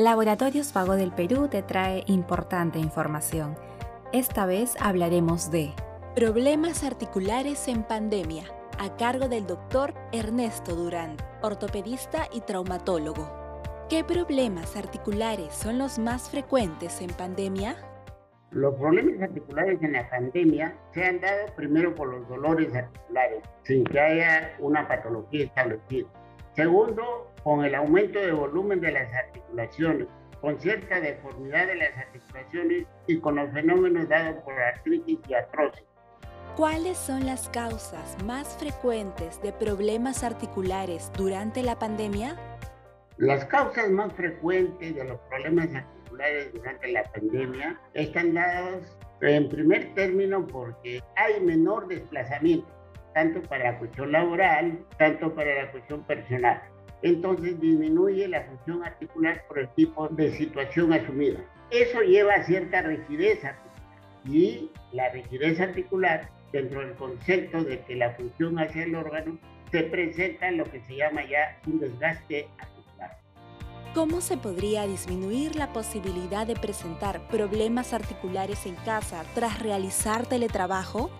Laboratorios Vago del Perú te trae importante información. Esta vez hablaremos de Problemas articulares en pandemia, a cargo del doctor Ernesto Durán, ortopedista y traumatólogo. ¿Qué problemas articulares son los más frecuentes en pandemia? Los problemas articulares en la pandemia se han dado primero por los dolores articulares, sin que haya una patología establecida. Segundo, con el aumento de volumen de las articulaciones, con cierta deformidad de las articulaciones y con los fenómenos dados por artritis y artrosis. ¿Cuáles son las causas más frecuentes de problemas articulares durante la pandemia? Las causas más frecuentes de los problemas articulares durante la pandemia están dadas en primer término porque hay menor desplazamiento, tanto para la cuestión laboral, tanto para la cuestión personal. Entonces disminuye la función articular por el tipo de situación asumida. Eso lleva a cierta rigidez articular y la rigidez articular dentro del concepto de que la función hacia el órgano se presenta en lo que se llama ya un desgaste articular. ¿Cómo se podría disminuir la posibilidad de presentar problemas articulares en casa tras realizar teletrabajo?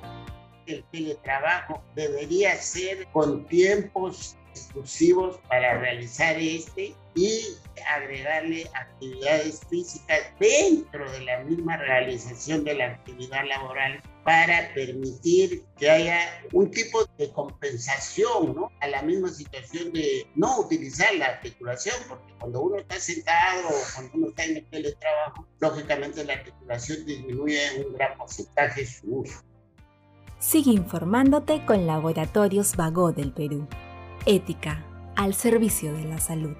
El teletrabajo debería ser con tiempos exclusivos para realizar este y agregarle actividades físicas dentro de la misma realización de la actividad laboral para permitir que haya un tipo de compensación ¿no? a la misma situación de no utilizar la articulación, porque cuando uno está sentado o cuando uno está en el teletrabajo, lógicamente la articulación disminuye en un gran porcentaje su uso. Sigue informándote con Laboratorios Vago del Perú. Ética al servicio de la salud.